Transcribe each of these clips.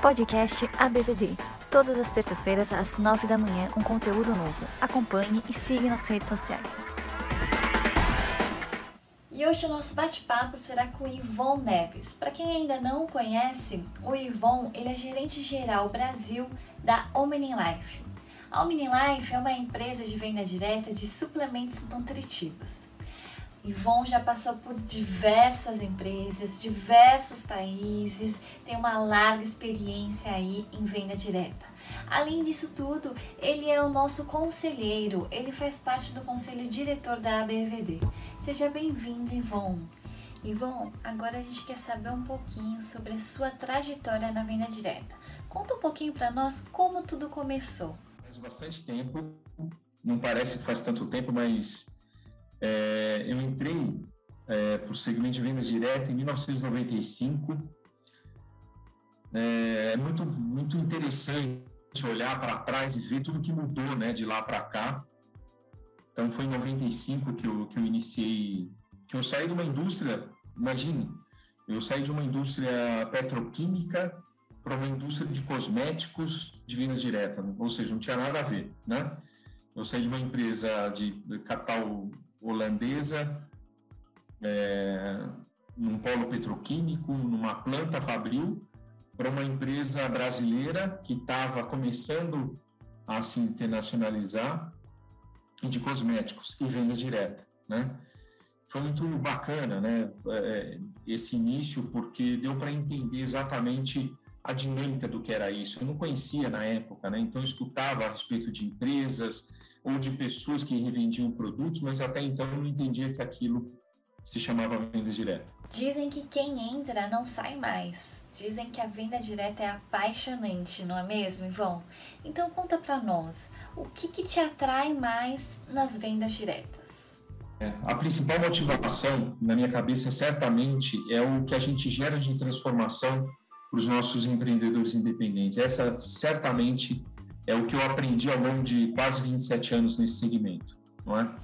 Podcast ABVD. Todas as terças-feiras, às 9 da manhã, um conteúdo novo. Acompanhe e siga nas redes sociais. E hoje o nosso bate-papo será com o Ivon Neves. Para quem ainda não o conhece, o Ivon ele é gerente geral Brasil da Omni Life. A Omni Life é uma empresa de venda direta de suplementos nutritivos. Ivon já passou por diversas empresas, diversos países, tem uma larga experiência aí em venda direta. Além disso tudo, ele é o nosso conselheiro, ele faz parte do conselho diretor da ABVD. Seja bem-vindo, Ivon. Ivon, agora a gente quer saber um pouquinho sobre a sua trajetória na venda direta. Conta um pouquinho para nós como tudo começou. Faz bastante tempo, não parece que faz tanto tempo, mas é, eu entrei é, para o segmento de vendas diretas em 1995. É, é muito, muito interessante olhar para trás e ver tudo que mudou né, de lá para cá. Então, foi em 95 que eu, que eu iniciei, que eu saí de uma indústria, imagine, eu saí de uma indústria petroquímica para uma indústria de cosméticos de vendas diretas, ou seja, não tinha nada a ver, né? Eu saí de uma empresa de capital holandesa, é, num polo petroquímico, numa planta fabril, para uma empresa brasileira que estava começando a se internacionalizar de cosméticos e venda direta, né? Foi muito bacana, né? É, esse início, porque deu para entender exatamente a dinâmica do que era isso. Eu não conhecia na época, né? Então eu escutava a respeito de empresas, ou de pessoas que revendiam produtos, mas até então eu não entendia que aquilo se chamava venda direta. Dizem que quem entra não sai mais. Dizem que a venda direta é apaixonante, não é mesmo, Ivon? Então conta para nós, o que, que te atrai mais nas vendas diretas? É, a principal motivação, na minha cabeça, certamente é o que a gente gera de transformação para os nossos empreendedores independentes. Essa certamente é o que eu aprendi ao longo de quase 27 anos nesse segmento, não é?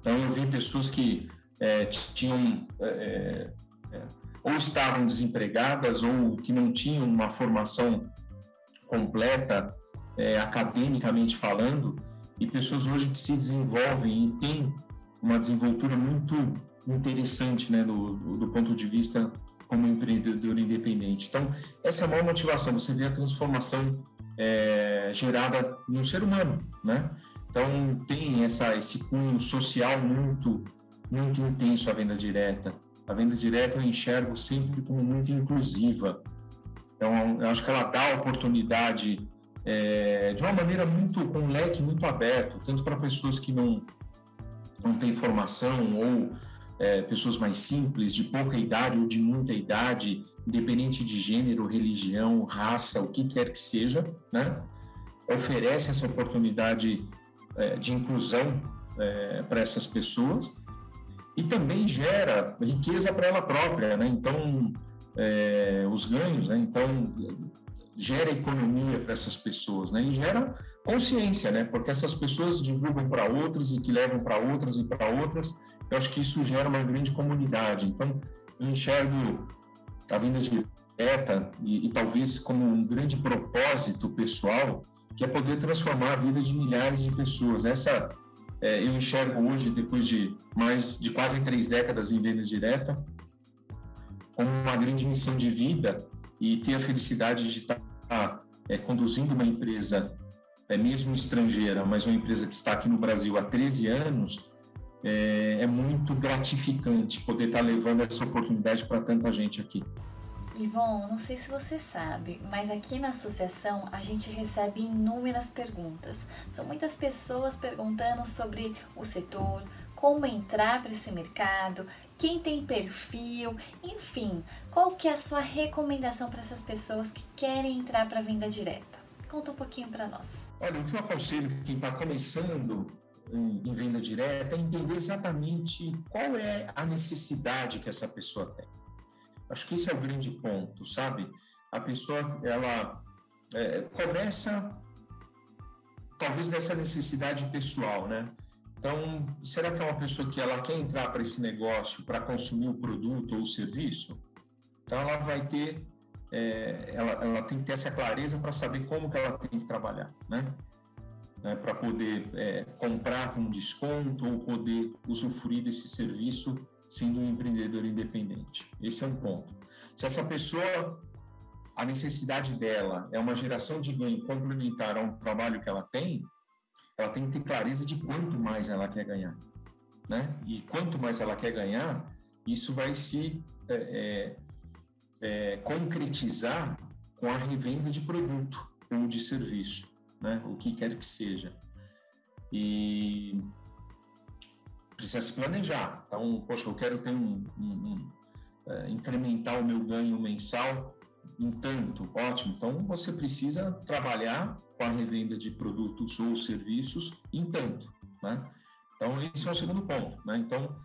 Então eu vi pessoas que é, tinham é, é, ou estavam desempregadas ou que não tinham uma formação completa é, academicamente falando e pessoas hoje que se desenvolvem e têm uma desenvoltura muito interessante, né, do, do ponto de vista como empreendedor independente. Então, essa é a maior motivação, você vê a transformação é, gerada no ser humano, né? Então tem essa esse cunho social muito muito intenso a venda direta. A venda direta eu enxergo sempre como muito inclusiva. Então eu acho que ela dá oportunidade é, de uma maneira muito com um leque muito aberto, tanto para pessoas que não não têm formação ou é, pessoas mais simples, de pouca idade ou de muita idade, independente de gênero, religião, raça, o que quer que seja, né? oferece essa oportunidade é, de inclusão é, para essas pessoas e também gera riqueza para ela própria, né? Então, é, os ganhos, né? Então, gera economia para essas pessoas, né? E gera consciência, né? Porque essas pessoas divulgam para outras e que levam para outras e para outras. Eu acho que isso gera uma grande comunidade. Então, eu enxergo a vinda direta e, e talvez como um grande propósito pessoal, que é poder transformar a vida de milhares de pessoas. Essa é, eu enxergo hoje, depois de mais de quase três décadas em venda direta, como uma grande missão de vida e ter a felicidade de estar é, conduzindo uma empresa, é, mesmo estrangeira, mas uma empresa que está aqui no Brasil há 13 anos, é, é muito gratificante poder estar levando essa oportunidade para tanta gente aqui. Ivon, não sei se você sabe, mas aqui na associação a gente recebe inúmeras perguntas. São muitas pessoas perguntando sobre o setor, como entrar para esse mercado, quem tem perfil, enfim, qual que é a sua recomendação para essas pessoas que querem entrar para a venda direta? Conta um pouquinho para nós. Olha, o que eu aconselho quem está começando em, em venda direta é entender exatamente qual é a necessidade que essa pessoa tem. Acho que esse é o grande ponto, sabe? A pessoa, ela é, começa talvez dessa necessidade pessoal, né? Então, será que é uma pessoa que ela quer entrar para esse negócio para consumir o produto ou o serviço? Então, ela vai ter é, ela, ela tem que ter essa clareza para saber como que ela tem que trabalhar, né? Né para poder é, comprar com desconto ou poder usufruir desse serviço sendo um empreendedor independente. Esse é um ponto. Se essa pessoa, a necessidade dela é uma geração de ganho complementar a um trabalho que ela tem, ela tem que ter clareza de quanto mais ela quer ganhar, né? E quanto mais ela quer ganhar, isso vai se é, é, é concretizar com a revenda de produto ou de serviço, né? O que quer que seja. E precisa se planejar. Então, poxa, eu quero ter um, um, um é, incrementar o meu ganho mensal em tanto, ótimo. Então, você precisa trabalhar com a revenda de produtos ou serviços em tanto, né? Então, esse é o segundo ponto, né? Então,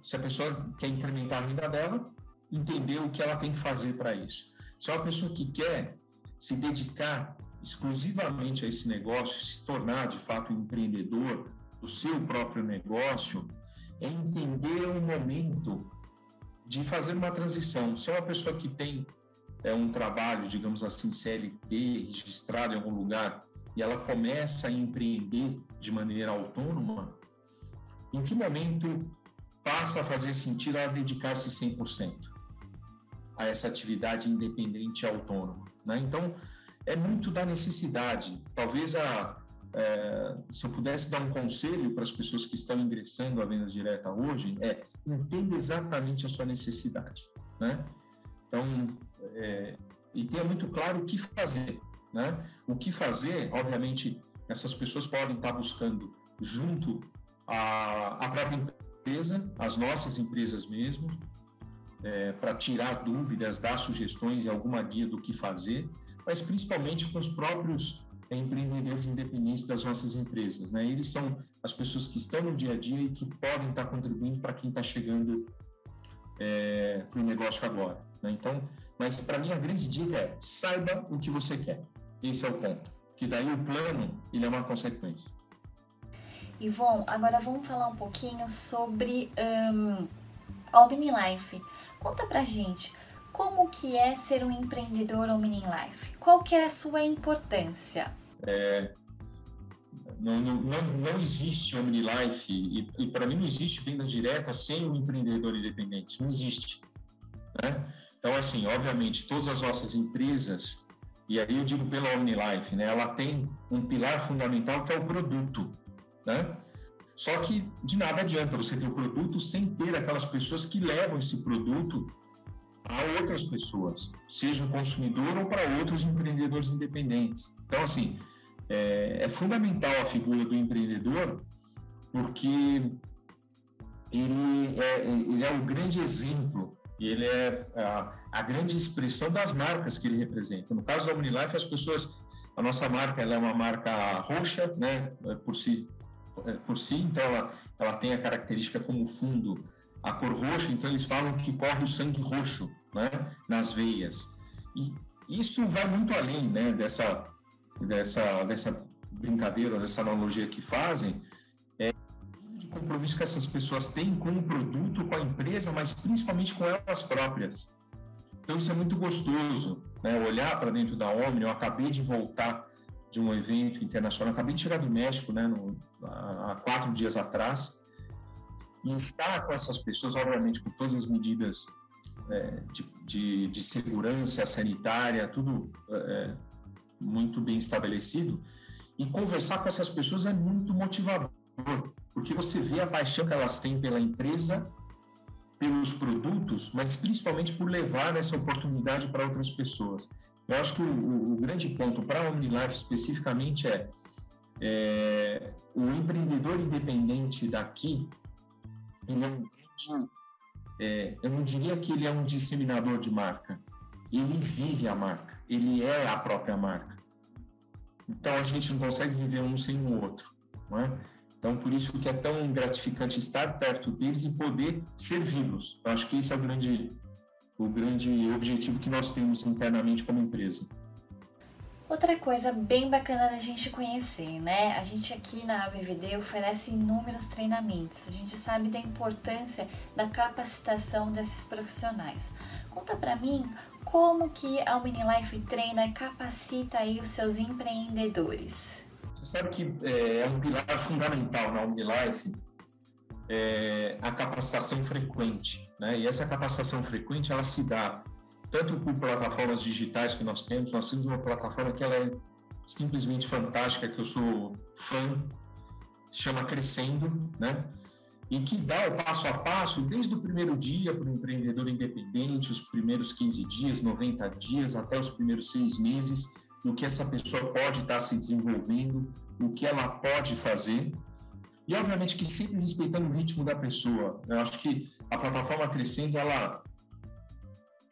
se a pessoa quer incrementar a renda dela, entender o que ela tem que fazer para isso. Se é uma pessoa que quer se dedicar exclusivamente a esse negócio, se tornar de fato empreendedor do seu próprio negócio, é entender o momento de fazer uma transição. Se é uma pessoa que tem é, um trabalho, digamos assim, CLT, registrado em algum lugar, e ela começa a empreender de maneira autônoma, em que momento passa a fazer sentido ela dedicar-se 100% a essa atividade independente e autônoma? Né? Então, é muito da necessidade. Talvez a, é, se eu pudesse dar um conselho para as pessoas que estão ingressando à venda direta hoje, é entenda exatamente a sua necessidade, né? Então, é, e tenha muito claro o que fazer, né? O que fazer, obviamente, essas pessoas podem estar buscando junto à, à própria empresa, as nossas empresas mesmo, é, para tirar dúvidas, dar sugestões e alguma guia do que fazer, mas principalmente com os próprios empreendedores independentes das nossas empresas. Né? Eles são as pessoas que estão no dia a dia e que podem estar contribuindo para quem está chegando é, para o negócio agora. Né? Então, mas para mim a grande dica é saiba o que você quer. Esse é o ponto. Que daí o plano ele é uma consequência. Ivon, agora vamos falar um pouquinho sobre um, a Life. Conta pra gente como que é ser um empreendedor Omni Life. Qual que é a sua importância? É, não, não, não, não existe OmniLife, e, e para mim não existe venda direta sem um empreendedor independente, não existe. Né? Então, assim, obviamente, todas as nossas empresas, e aí eu digo pela OmniLife, né, ela tem um pilar fundamental que é o produto, né? Só que de nada adianta você ter o produto sem ter aquelas pessoas que levam esse produto a outras pessoas, seja consumidor ou para outros empreendedores independentes. Então, assim, é, é fundamental a figura do empreendedor, porque ele é, ele é um grande exemplo e ele é a, a, grande expressão das marcas que ele representa. No caso da OmniLife, as pessoas, a nossa marca ela é uma marca roxa, né, por si, por si então ela, ela tem a característica como fundo a cor roxa, então eles falam que corre o sangue roxo, né, nas veias. E isso vai muito além, né, dessa dessa, dessa brincadeira, dessa analogia que fazem, é de compromisso que essas pessoas têm com o produto, com a empresa, mas principalmente com elas próprias. Então isso é muito gostoso, né? Olhar para dentro da Omni, eu acabei de voltar de um evento internacional, acabei de chegar do México, né? No, há quatro dias atrás, e estar com essas pessoas, obviamente, com todas as medidas é, de, de, de, segurança sanitária, tudo é, muito bem estabelecido, e conversar com essas pessoas é muito motivador, porque você vê a paixão que elas têm pela empresa, pelos produtos, mas principalmente por levar essa oportunidade para outras pessoas. Eu acho que o, o grande ponto para a OmniLife especificamente é, é, o empreendedor independente daqui, ele é um grande, é, eu não diria que ele é um disseminador de marca, ele vive a marca, ele é a própria marca. Então a gente não consegue viver um sem o outro, não é? Então por isso que é tão gratificante estar perto deles e poder servi-los. Acho que esse é o grande o grande objetivo que nós temos internamente como empresa. Outra coisa bem bacana da gente conhecer, né? A gente aqui na ABVD oferece inúmeros treinamentos. A gente sabe da importância da capacitação desses profissionais. Conta para mim como que a Life treina, capacita aí os seus empreendedores? Você sabe que é, é um pilar fundamental na Omnilife é, a capacitação frequente, né? E essa capacitação frequente ela se dá tanto por plataformas digitais que nós temos, nós temos uma plataforma que ela é simplesmente fantástica, que eu sou fã, se chama Crescendo, né? E que dá o passo a passo desde o primeiro dia para o empreendedor independente, os primeiros 15 dias, 90 dias, até os primeiros seis meses, no que essa pessoa pode estar se desenvolvendo, o que ela pode fazer. E, obviamente, que sempre respeitando o ritmo da pessoa. Eu acho que a plataforma Crescendo, ela,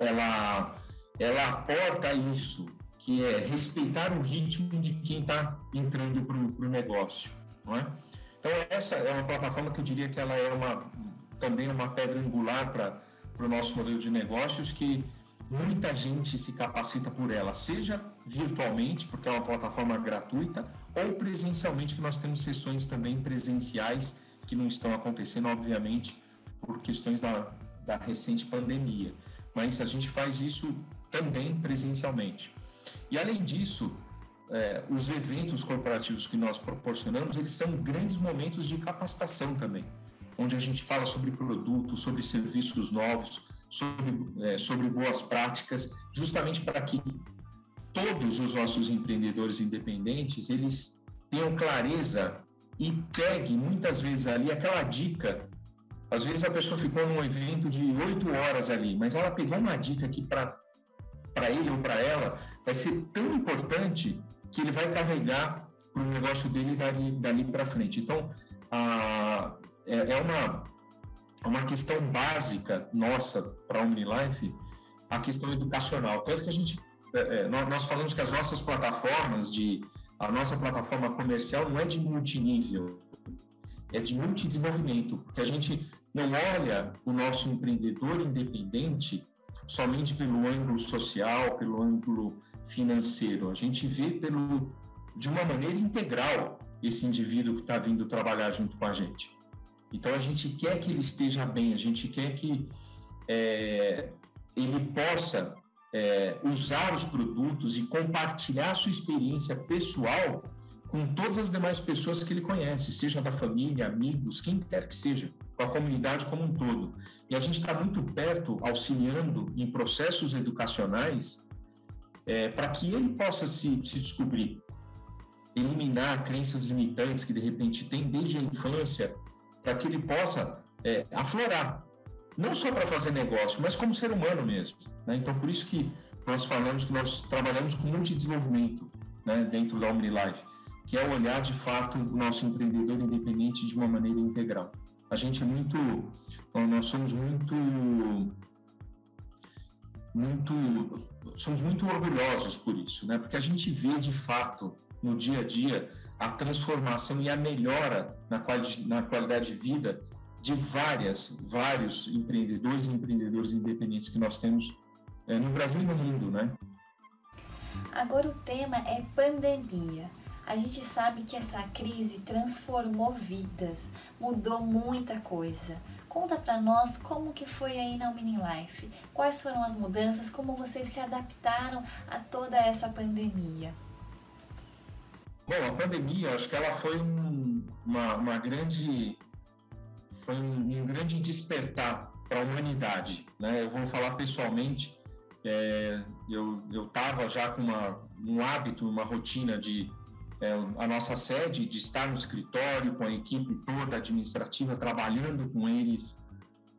ela, ela aporta isso, que é respeitar o ritmo de quem está entrando para o negócio, não é? Então essa é uma plataforma que eu diria que ela é uma também uma pedra angular para o nosso modelo de negócios que muita gente se capacita por ela, seja virtualmente, porque é uma plataforma gratuita, ou presencialmente, que nós temos sessões também presenciais que não estão acontecendo, obviamente, por questões da, da recente pandemia. Mas a gente faz isso também presencialmente. E além disso, é, os eventos corporativos que nós proporcionamos, eles são grandes momentos de capacitação também, onde a gente fala sobre produtos, sobre serviços novos, sobre, é, sobre boas práticas, justamente para que todos os nossos empreendedores independentes, eles tenham clareza e peguem muitas vezes ali aquela dica às vezes a pessoa ficou num evento de oito horas ali, mas ela pegou uma dica que para ele ou para ela vai ser tão importante que ele vai carregar para o negócio dele dali, dali para frente. Então, a, é, é, uma, uma questão básica nossa para a OmniLife, a questão educacional. Tanto que a gente, é, é nós falamos que as nossas plataformas de, a nossa plataforma comercial não é de multinível, é de multidesenvolvimento, porque a gente não olha o nosso empreendedor independente somente pelo ângulo social, pelo ângulo financeiro. A gente vê pelo, de uma maneira integral esse indivíduo que está vindo trabalhar junto com a gente. Então a gente quer que ele esteja bem, a gente quer que é, ele possa é, usar os produtos e compartilhar sua experiência pessoal com todas as demais pessoas que ele conhece, seja da família, amigos, quem quer que seja, com a comunidade como um todo. E a gente está muito perto, auxiliando em processos educacionais é, para que ele possa se, se descobrir, eliminar crenças limitantes que de repente tem desde a infância, para que ele possa é, aflorar, não só para fazer negócio, mas como ser humano mesmo. Né? Então, por isso que nós falamos que nós trabalhamos com multidesenvolvimento né, dentro da OmniLife, que é olhar de fato o nosso empreendedor independente de uma maneira integral. A gente é muito, nós somos muito muito somos muito orgulhosos por isso, né? Porque a gente vê de fato no dia a dia a transformação e a melhora na, quali na qualidade de vida de várias, vários empreendedores e empreendedores independentes que nós temos é, no Brasil e no mundo, né? Agora o tema é pandemia. A gente sabe que essa crise transformou vidas, mudou muita coisa. Conta para nós como que foi aí na Mini Life. Quais foram as mudanças, como vocês se adaptaram a toda essa pandemia? Bom, a pandemia, acho que ela foi um, uma, uma grande foi um, um grande despertar para a humanidade, né? Eu vou falar pessoalmente, é, eu eu estava já com uma, um hábito, uma rotina de é, a nossa sede, de estar no escritório com a equipe toda administrativa, trabalhando com eles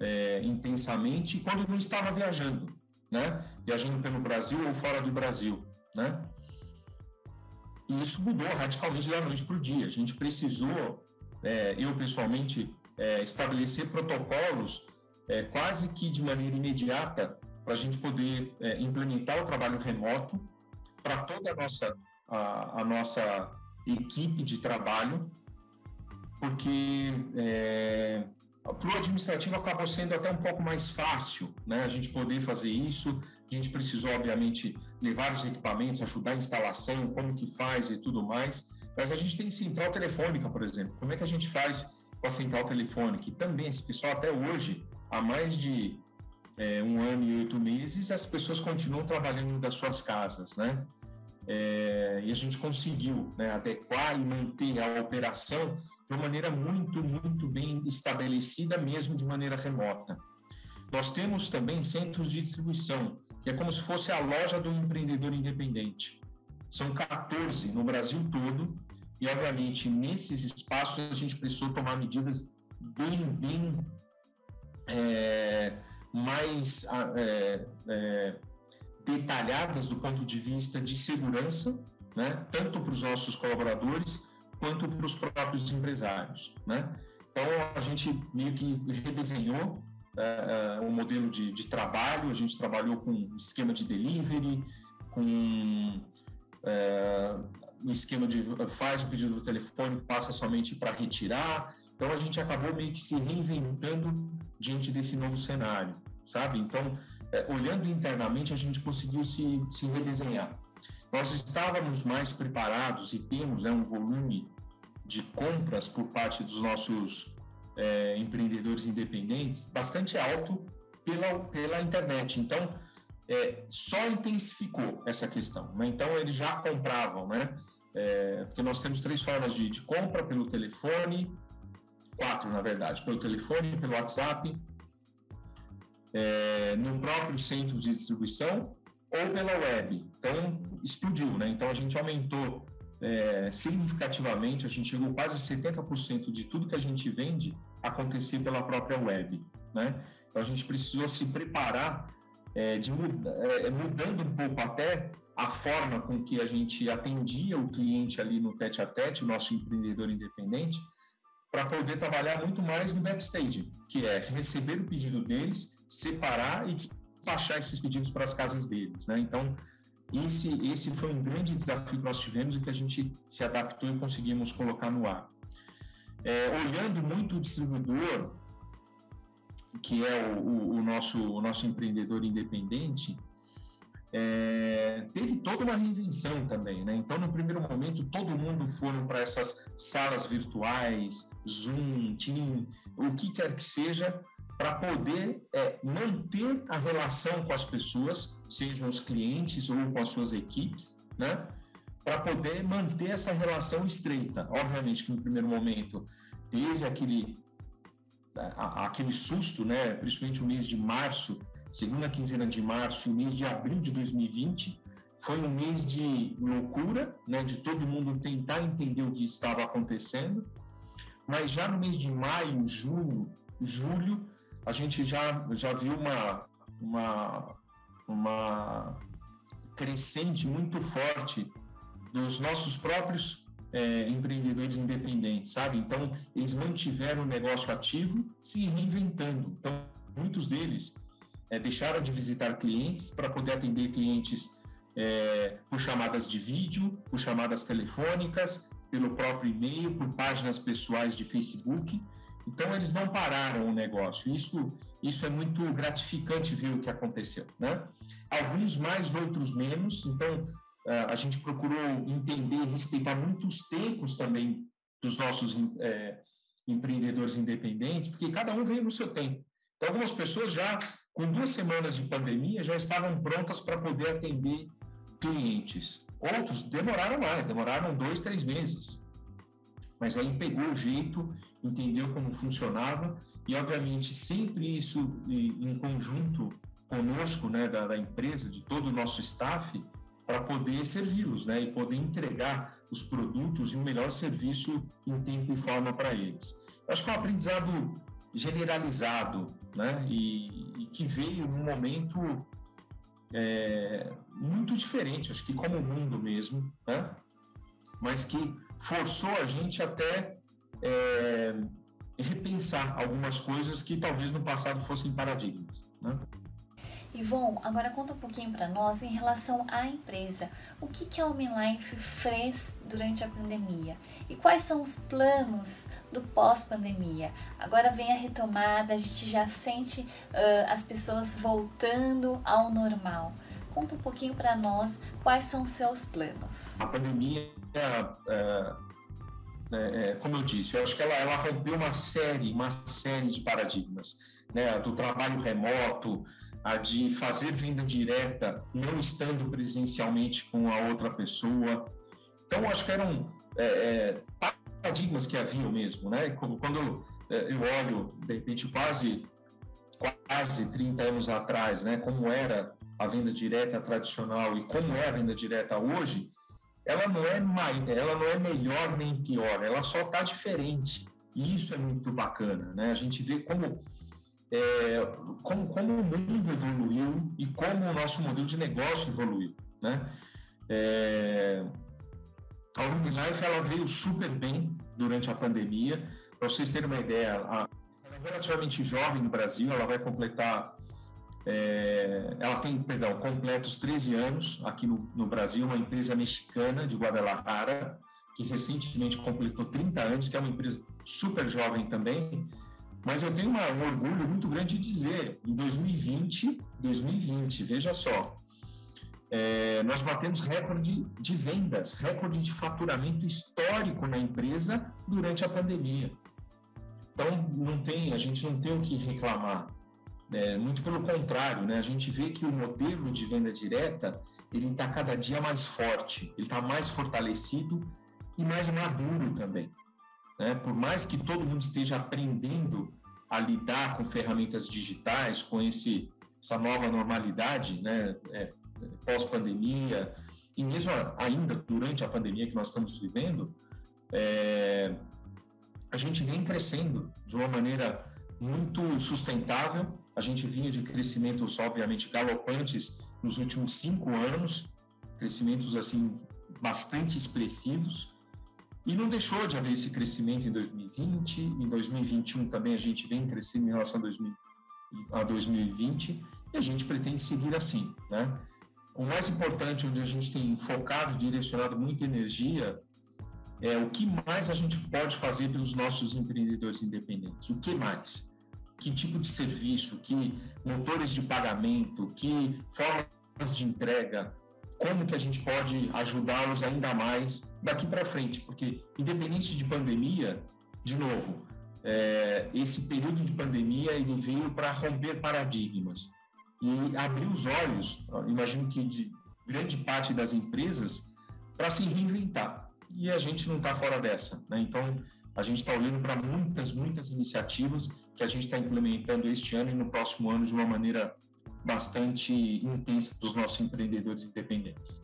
é, intensamente, quando não estava viajando, né? Viajando pelo Brasil ou fora do Brasil, né? E isso mudou radicalmente da noite para o dia. A gente precisou, é, eu pessoalmente, é, estabelecer protocolos é, quase que de maneira imediata para a gente poder é, implementar o trabalho remoto para toda a nossa a, a nossa equipe de trabalho, porque é, para o administrativo acabou sendo até um pouco mais fácil, né? A gente poder fazer isso. A gente precisou, obviamente, levar os equipamentos, ajudar a instalação, como que faz e tudo mais. Mas a gente tem central telefônica, por exemplo. Como é que a gente faz com a central telefônica? E também esse pessoal até hoje, há mais de é, um ano e oito meses, as pessoas continuam trabalhando das suas casas, né? É, e a gente conseguiu né, adequar e manter a operação de uma maneira muito, muito bem estabelecida, mesmo de maneira remota. Nós temos também centros de distribuição, que é como se fosse a loja do empreendedor independente. São 14 no Brasil todo, e obviamente nesses espaços a gente precisou tomar medidas bem, bem é, mais é, é, detalhadas do ponto de vista de segurança, né? tanto para os nossos colaboradores quanto para os próprios empresários. Né? Então, a gente meio que redesenhou é, o modelo de, de, trabalho, a gente trabalhou com esquema de delivery, com é, um esquema de faz o pedido do telefone, passa somente para retirar. Então, a gente acabou meio que se reinventando diante desse novo cenário, sabe? Então, é, olhando internamente, a gente conseguiu se, se redesenhar. Nós estávamos mais preparados e temos né, um volume de compras por parte dos nossos é, empreendedores independentes bastante alto pela, pela internet. Então, é, só intensificou essa questão. Né? Então, eles já compravam, né? É, porque nós temos três formas de, de compra pelo telefone, quatro, na verdade, pelo telefone, pelo WhatsApp é, no próprio centro de distribuição ou pela web. Então, explodiu, né? Então, a gente aumentou é, significativamente, a gente chegou quase 70% de tudo que a gente vende acontecer pela própria web, né? Então, a gente precisou se preparar, é, de, é, mudando um pouco até a forma com que a gente atendia o cliente ali no tete a tete, o nosso empreendedor independente, para poder trabalhar muito mais no backstage, que é receber o pedido deles, separar e despachar esses pedidos para as casas deles, né? Então, esse, esse foi um grande desafio que nós tivemos e que a gente se adaptou e conseguimos colocar no ar. É, olhando muito o distribuidor, que é o, o, o, nosso, o nosso empreendedor independente, é, teve toda uma reinvenção também, né? Então, no primeiro momento, todo mundo foram para essas salas virtuais, Zoom, Team, o que quer que seja, para poder é, manter a relação com as pessoas, sejam os clientes ou com as suas equipes, né? Para poder manter essa relação estreita. Obviamente que no primeiro momento teve aquele, aquele susto, né? Principalmente o mês de março, segunda quinzena de março, o mês de abril de 2020, foi um mês de loucura, né? De todo mundo tentar entender o que estava acontecendo. Mas já no mês de maio, junho, julho, a gente já, já viu uma, uma, uma crescente muito forte dos nossos próprios é, empreendedores independentes, sabe? Então, eles mantiveram o negócio ativo, se reinventando. Então, muitos deles é, deixaram de visitar clientes para poder atender clientes é, por chamadas de vídeo, por chamadas telefônicas, pelo próprio e-mail, por páginas pessoais de Facebook. Então, eles não pararam o negócio. Isso, isso é muito gratificante ver o que aconteceu. Né? Alguns mais, outros menos. Então, eh, a gente procurou entender respeitar muitos tempos também dos nossos é, empreendedores independentes, porque cada um veio no seu tempo. Então, algumas pessoas já, com duas semanas de pandemia, já estavam prontas para poder atender clientes. Outros demoraram mais, demoraram dois, três meses mas aí pegou o jeito, entendeu como funcionava e, obviamente, sempre isso em conjunto conosco, né, da, da empresa, de todo o nosso staff, para poder servi-los, né, e poder entregar os produtos e um melhor serviço em tempo e forma para eles. Acho que é um aprendizado generalizado, né, e, e que veio num momento é, muito diferente, acho que como o mundo mesmo, né, mas que forçou a gente até é, repensar algumas coisas que talvez no passado fossem paradigmas. Né? Ivon, agora conta um pouquinho para nós em relação à empresa. O que, que a Life fez durante a pandemia? E quais são os planos do pós-pandemia? Agora vem a retomada, a gente já sente uh, as pessoas voltando ao normal. Conta um pouquinho para nós quais são os seus planos. A pandemia, é, é, como eu disse, eu acho que ela, ela rompeu uma série, uma série de paradigmas. né, do trabalho remoto, a de fazer venda direta não estando presencialmente com a outra pessoa. Então, acho que eram é, é, paradigmas que haviam mesmo, né? Quando é, eu olho, de repente, quase, quase 30 anos atrás, né, como era a venda direta tradicional e como é a venda direta hoje, ela não é mais, ela não é melhor nem pior, ela só está diferente. E isso é muito bacana, né? A gente vê como, é, como, como o mundo evoluiu e como o nosso modelo de negócio evoluiu, né? É, a Unilife ela veio super bem durante a pandemia. Para vocês terem uma ideia, ela é relativamente jovem no Brasil, ela vai completar é, ela tem, perdão, completos 13 anos aqui no, no, Brasil, uma empresa mexicana de Guadalajara, que recentemente completou 30 anos, que é uma empresa super jovem também. Mas eu tenho um orgulho muito grande de dizer, em 2020, 2020, veja só, é, nós batemos recorde de vendas, recorde de faturamento histórico na empresa durante a pandemia. Então, não tem, a gente não tem o que reclamar. É, muito pelo contrário, né? A gente vê que o modelo de venda direta ele está cada dia mais forte, ele está mais fortalecido e mais maduro também. Né? Por mais que todo mundo esteja aprendendo a lidar com ferramentas digitais, com esse, essa nova normalidade, né? É, pós-pandemia, e mesmo ainda durante a pandemia que nós estamos vivendo, é, a gente vem crescendo de uma maneira muito sustentável. A gente vinha de crescimentos, obviamente, galopantes nos últimos cinco anos, crescimentos assim bastante expressivos. E não deixou de haver esse crescimento em 2020, em 2021 também a gente vem crescendo em relação a, 2000, a 2020 e a gente pretende seguir assim, né? O mais importante, onde a gente tem focado, direcionado muita energia, é o que mais a gente pode fazer pelos nossos empreendedores independentes. O que mais? Que tipo de serviço? Que motores de pagamento? Que formas de entrega? Como que a gente pode ajudá-los ainda mais daqui para frente? Porque, independente de pandemia, de novo, é, esse período de pandemia ele veio para romper paradigmas e abrir os olhos, imagino que de grande parte das empresas, para se reinventar. E a gente não está fora dessa. Né? Então, a gente está olhando para muitas, muitas iniciativas que a gente está implementando este ano e no próximo ano de uma maneira bastante intensa para os nossos empreendedores independentes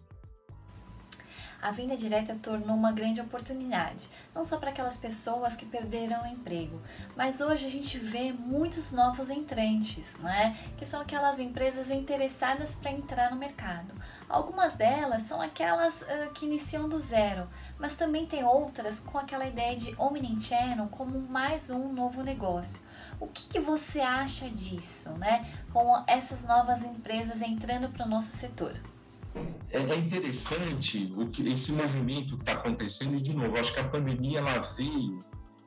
a venda direta tornou uma grande oportunidade, não só para aquelas pessoas que perderam o emprego, mas hoje a gente vê muitos novos entrantes, né? que são aquelas empresas interessadas para entrar no mercado. Algumas delas são aquelas uh, que iniciam do zero, mas também tem outras com aquela ideia de omnichannel como mais um novo negócio. O que, que você acha disso, né? Com essas novas empresas entrando para o nosso setor? É, é interessante o que esse movimento que está acontecendo e de novo acho que a pandemia ela veio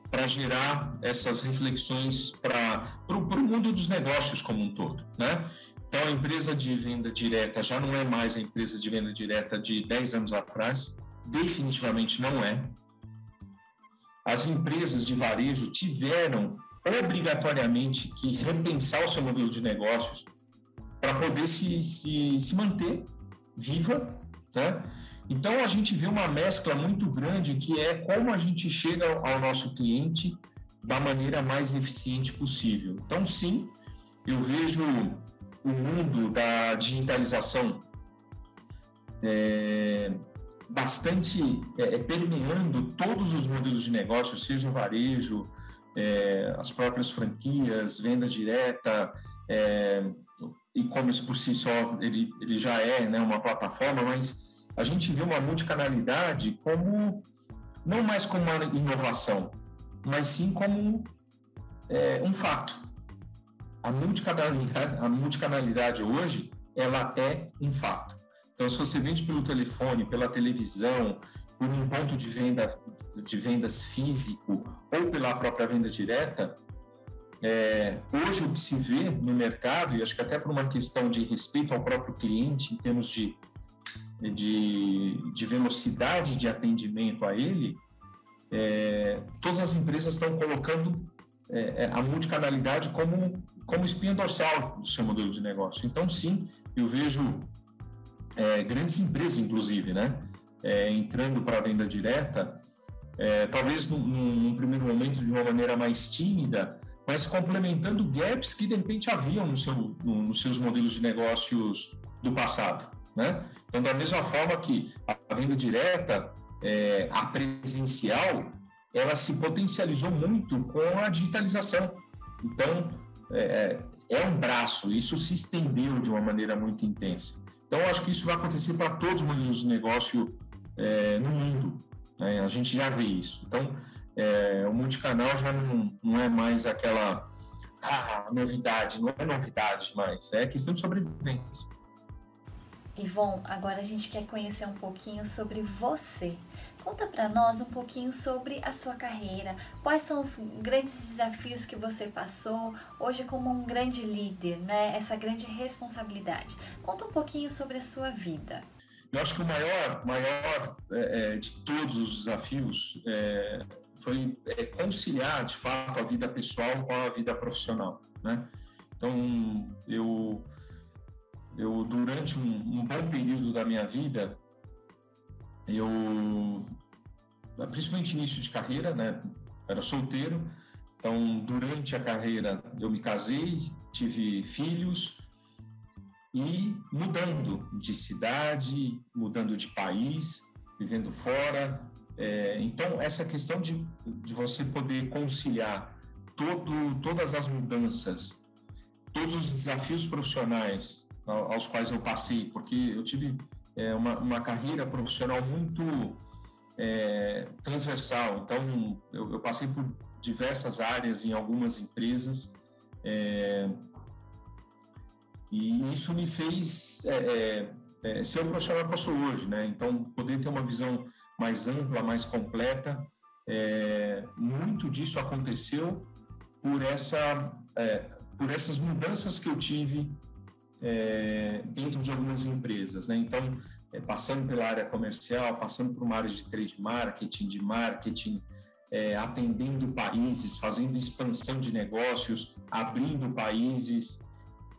para gerar essas reflexões para o mundo dos negócios como um todo, né? Então a empresa de venda direta já não é mais a empresa de venda direta de 10 anos atrás, definitivamente não é. As empresas de varejo tiveram obrigatoriamente que repensar o seu modelo de negócios para poder se, se, se manter viva, né? Então a gente vê uma mescla muito grande que é como a gente chega ao nosso cliente da maneira mais eficiente possível. Então sim, eu vejo o mundo da digitalização é, bastante é, é permeando todos os modelos de negócio, seja o varejo, é, as próprias franquias, venda direta, é, e-commerce por si só ele, ele já é né, uma plataforma, mas a gente vê uma multicanalidade como não mais como uma inovação, mas sim como é, um fato. A multicanalidade, a multicanalidade hoje ela é um fato. Então, se você vende pelo telefone, pela televisão, por um ponto de venda de vendas físico ou pela própria venda direta, é, hoje o que se vê no mercado, e acho que até por uma questão de respeito ao próprio cliente, em termos de, de, de velocidade de atendimento a ele, é, todas as empresas estão colocando é, é, a multicanalidade como, como espinha dorsal do seu modelo de negócio. Então, sim, eu vejo é, grandes empresas, inclusive, né, é, entrando para a venda direta, é, talvez num, num, primeiro momento de uma maneira mais tímida, mas complementando gaps que de repente haviam no seu, no, nos seus modelos de negócios do passado. Né? Então, da mesma forma que a venda direta, é, a presencial, ela se potencializou muito com a digitalização. Então, é, é um braço, isso se estendeu de uma maneira muito intensa. Então, acho que isso vai acontecer para todos os modelos de negócio é, no mundo. Né? A gente já vê isso. Então, é, o multicanal já não, não é mais aquela ah, novidade, não é novidade mais, é questão de sobrevivência. Ivon, agora a gente quer conhecer um pouquinho sobre você. Conta para nós um pouquinho sobre a sua carreira, quais são os grandes desafios que você passou hoje como um grande líder, né? Essa grande responsabilidade. Conta um pouquinho sobre a sua vida. Eu acho que o maior, maior é, é de todos os desafios é, foi é, conciliar, de fato, a vida pessoal com a vida profissional, né? Então, eu, eu durante um, um bom período da minha vida, eu, principalmente início de carreira, né? Era solteiro, então durante a carreira eu me casei, tive filhos e mudando de cidade, mudando de país, vivendo fora. É, então essa questão de, de você poder conciliar todo, todas as mudanças, todos os desafios profissionais aos quais eu passei, porque eu tive é, uma, uma carreira profissional muito é, transversal. Então, eu, eu, passei por diversas áreas em algumas empresas é, e isso me fez é, é, é, ser o profissional que eu sou hoje, né? Então, poder ter uma visão mais ampla, mais completa, muito disso aconteceu por essa por essas mudanças que eu tive é, dentro de algumas empresas. Né? Então, é, passando pela área comercial, passando por uma área de trade marketing, de marketing, é, atendendo países, fazendo expansão de negócios, abrindo países.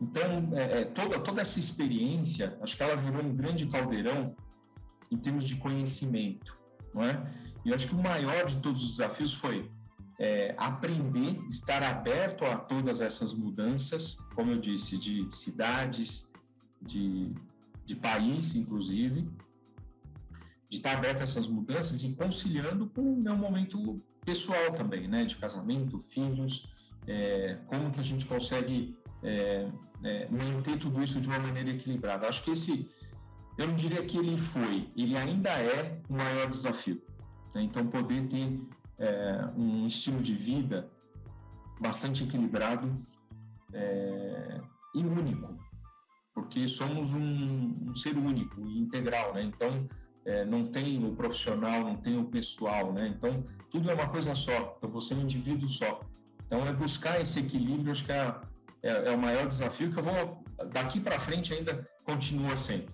Então, é, é, toda, toda essa experiência, acho que ela virou um grande caldeirão em termos de conhecimento, não é? E eu acho que o maior de todos os desafios foi é, aprender, estar aberto a todas essas mudanças, como eu disse, de cidades, de, de país, inclusive, de estar aberto a essas mudanças e conciliando com o meu momento pessoal também, né, de casamento, filhos, é, como que a gente consegue é, é, manter tudo isso de uma maneira equilibrada. Acho que esse, eu não diria que ele foi, ele ainda é o maior desafio. Né? Então, poder ter é, um estilo de vida bastante equilibrado é, e único, porque somos um, um, ser único e integral, né? Então, é, não tem o profissional, não tem o pessoal, né? Então, tudo é uma coisa só, então você é um indivíduo só. Então, é buscar esse equilíbrio, acho que é, é, é o maior desafio que eu vou, daqui para frente ainda continua sendo,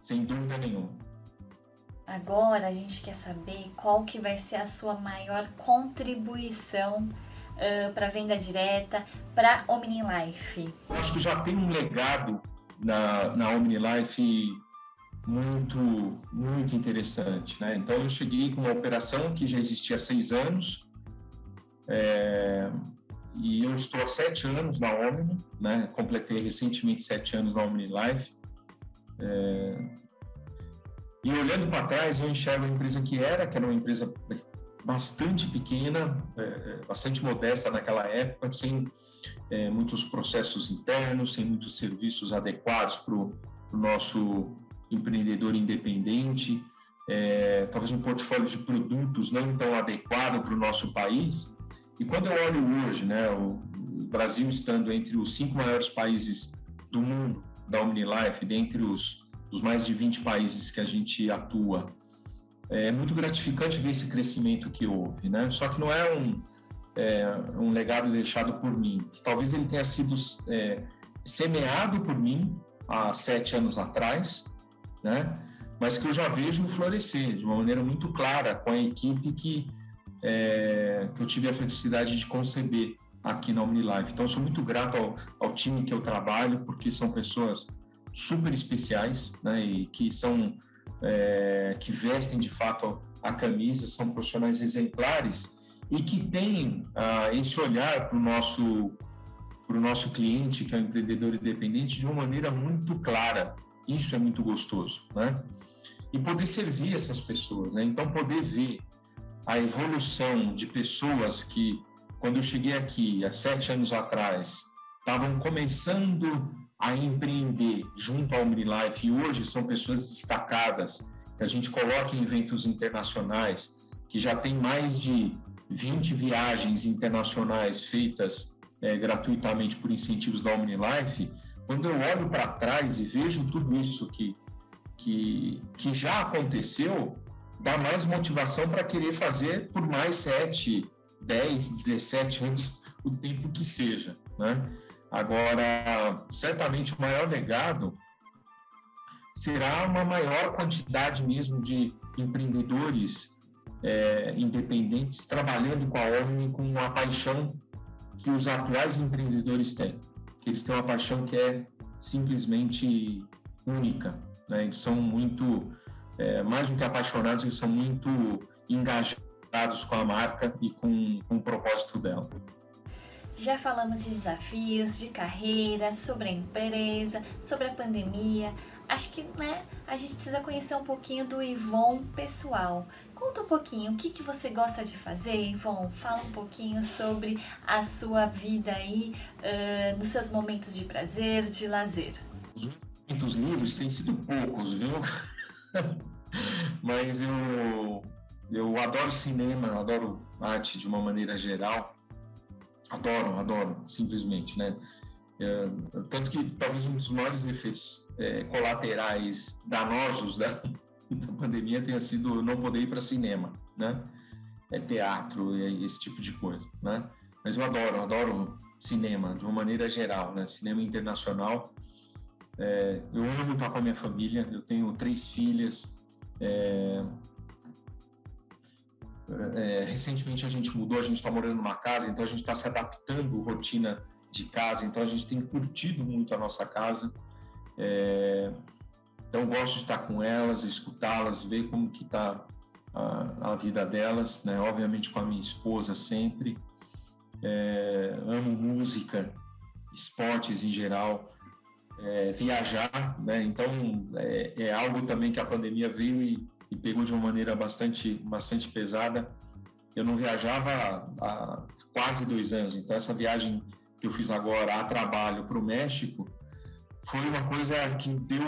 sem dúvida nenhuma. Agora a gente quer saber qual que vai ser a sua maior contribuição uh, para venda direta, para OmniLife. Eu acho que já tem um legado na, na OmniLife muito, muito interessante. Né? Então, eu cheguei com uma operação que já existia há seis anos, é, e eu estou há sete anos na Omni, né? completei recentemente sete anos na OmniLife. É, e olhando para trás, eu enxergo a empresa que era, que era uma empresa bastante pequena, é, é, bastante modesta naquela época, sem é, muitos processos internos, sem muitos serviços adequados para o nosso empreendedor independente, é, talvez um portfólio de produtos não tão adequado para o nosso país. E quando eu olho hoje, né, o Brasil estando entre os cinco maiores países do mundo da OmniLife, dentre os dos mais de 20 países que a gente atua. É muito gratificante ver esse crescimento que houve, né? Só que não é um, é, um legado deixado por mim. Talvez ele tenha sido é, semeado por mim há sete anos atrás, né? Mas que eu já vejo florescer de uma maneira muito clara com a equipe que é, que eu tive a felicidade de conceber aqui na OmniLife. Então, sou muito grato ao, ao, time que eu trabalho, porque são pessoas super especiais, né, e que são, é, que vestem de fato a camisa, são profissionais exemplares e que têm ah, esse olhar para o nosso para o nosso cliente, que é o empreendedor independente, de uma maneira muito clara. Isso é muito gostoso, né? E poder servir essas pessoas, né? Então, poder ver a evolução de pessoas que, quando eu cheguei aqui, há sete anos atrás, estavam começando a empreender junto ao OmniLife e hoje são pessoas destacadas, que a gente coloca em eventos internacionais, que já tem mais de 20 viagens internacionais feitas é, gratuitamente por incentivos da OmniLife, quando eu olho para trás e vejo tudo isso que, que, que já aconteceu, dá mais motivação para querer fazer por mais 7, 10, 17 anos, o tempo que seja. Né? Agora, certamente o maior legado será uma maior quantidade mesmo de empreendedores é, independentes trabalhando com a Omni com a paixão que os atuais empreendedores têm. Eles têm uma paixão que é simplesmente única, né? Eles são muito, é, mais do que apaixonados, eles são muito engajados com a marca e com, com o propósito dela. Já falamos de desafios, de carreira, sobre a empresa, sobre a pandemia. Acho que né, a gente precisa conhecer um pouquinho do Ivon pessoal. Conta um pouquinho o que, que você gosta de fazer, Ivon. Fala um pouquinho sobre a sua vida aí, uh, nos seus momentos de prazer, de lazer. Os momentos livres têm sido poucos, viu? Mas eu, eu adoro cinema, eu adoro arte de uma maneira geral. Adoro, adoro, simplesmente, né? É, tanto que talvez um dos maiores efeitos é, colaterais danosos da, da pandemia tenha sido não poder ir para cinema, né? É teatro e esse tipo de coisa, né? Mas eu adoro, adoro cinema de uma maneira geral, né? Cinema internacional. É, eu amo estar com a minha família. Eu tenho três filhas. É, é, recentemente a gente mudou, a gente está morando numa casa, então a gente está se adaptando à rotina de casa, então a gente tem curtido muito a nossa casa. É, então gosto de estar com elas, escutá-las, ver como que está a, a, vida delas, né? Obviamente com a minha esposa sempre. É, amo música, esportes em geral, é, viajar, né? Então é, é, algo também que a pandemia veio e, e, pegou de uma maneira bastante, bastante pesada. Eu não viajava há, quase dois anos, então essa viagem que eu fiz agora a trabalho para o México foi uma coisa que deu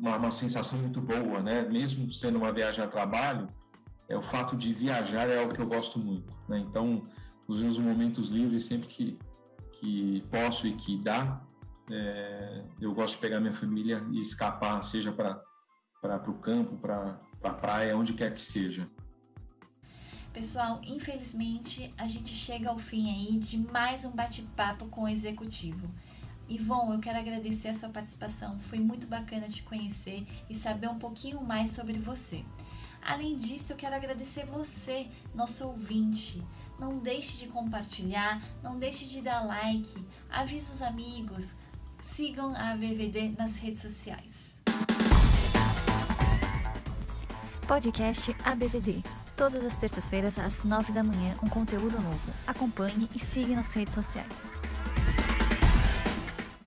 uma, uma, sensação muito boa, né? Mesmo sendo uma viagem a trabalho, é o fato de viajar é algo que eu gosto muito, né? Então, os meus momentos livres, sempre que, que posso e que dá, é, eu gosto de pegar minha família e escapar, seja para o campo, para a pra praia, onde quer que seja. Pessoal, infelizmente a gente chega ao fim aí de mais um bate-papo com o executivo. Ivon, eu quero agradecer a sua participação. Foi muito bacana te conhecer e saber um pouquinho mais sobre você. Além disso, eu quero agradecer você, nosso ouvinte. Não deixe de compartilhar, não deixe de dar like, avise os amigos, sigam a ABVD nas redes sociais. Podcast ABVD. Todas as terças-feiras às nove da manhã, um conteúdo novo. Acompanhe e siga nas redes sociais.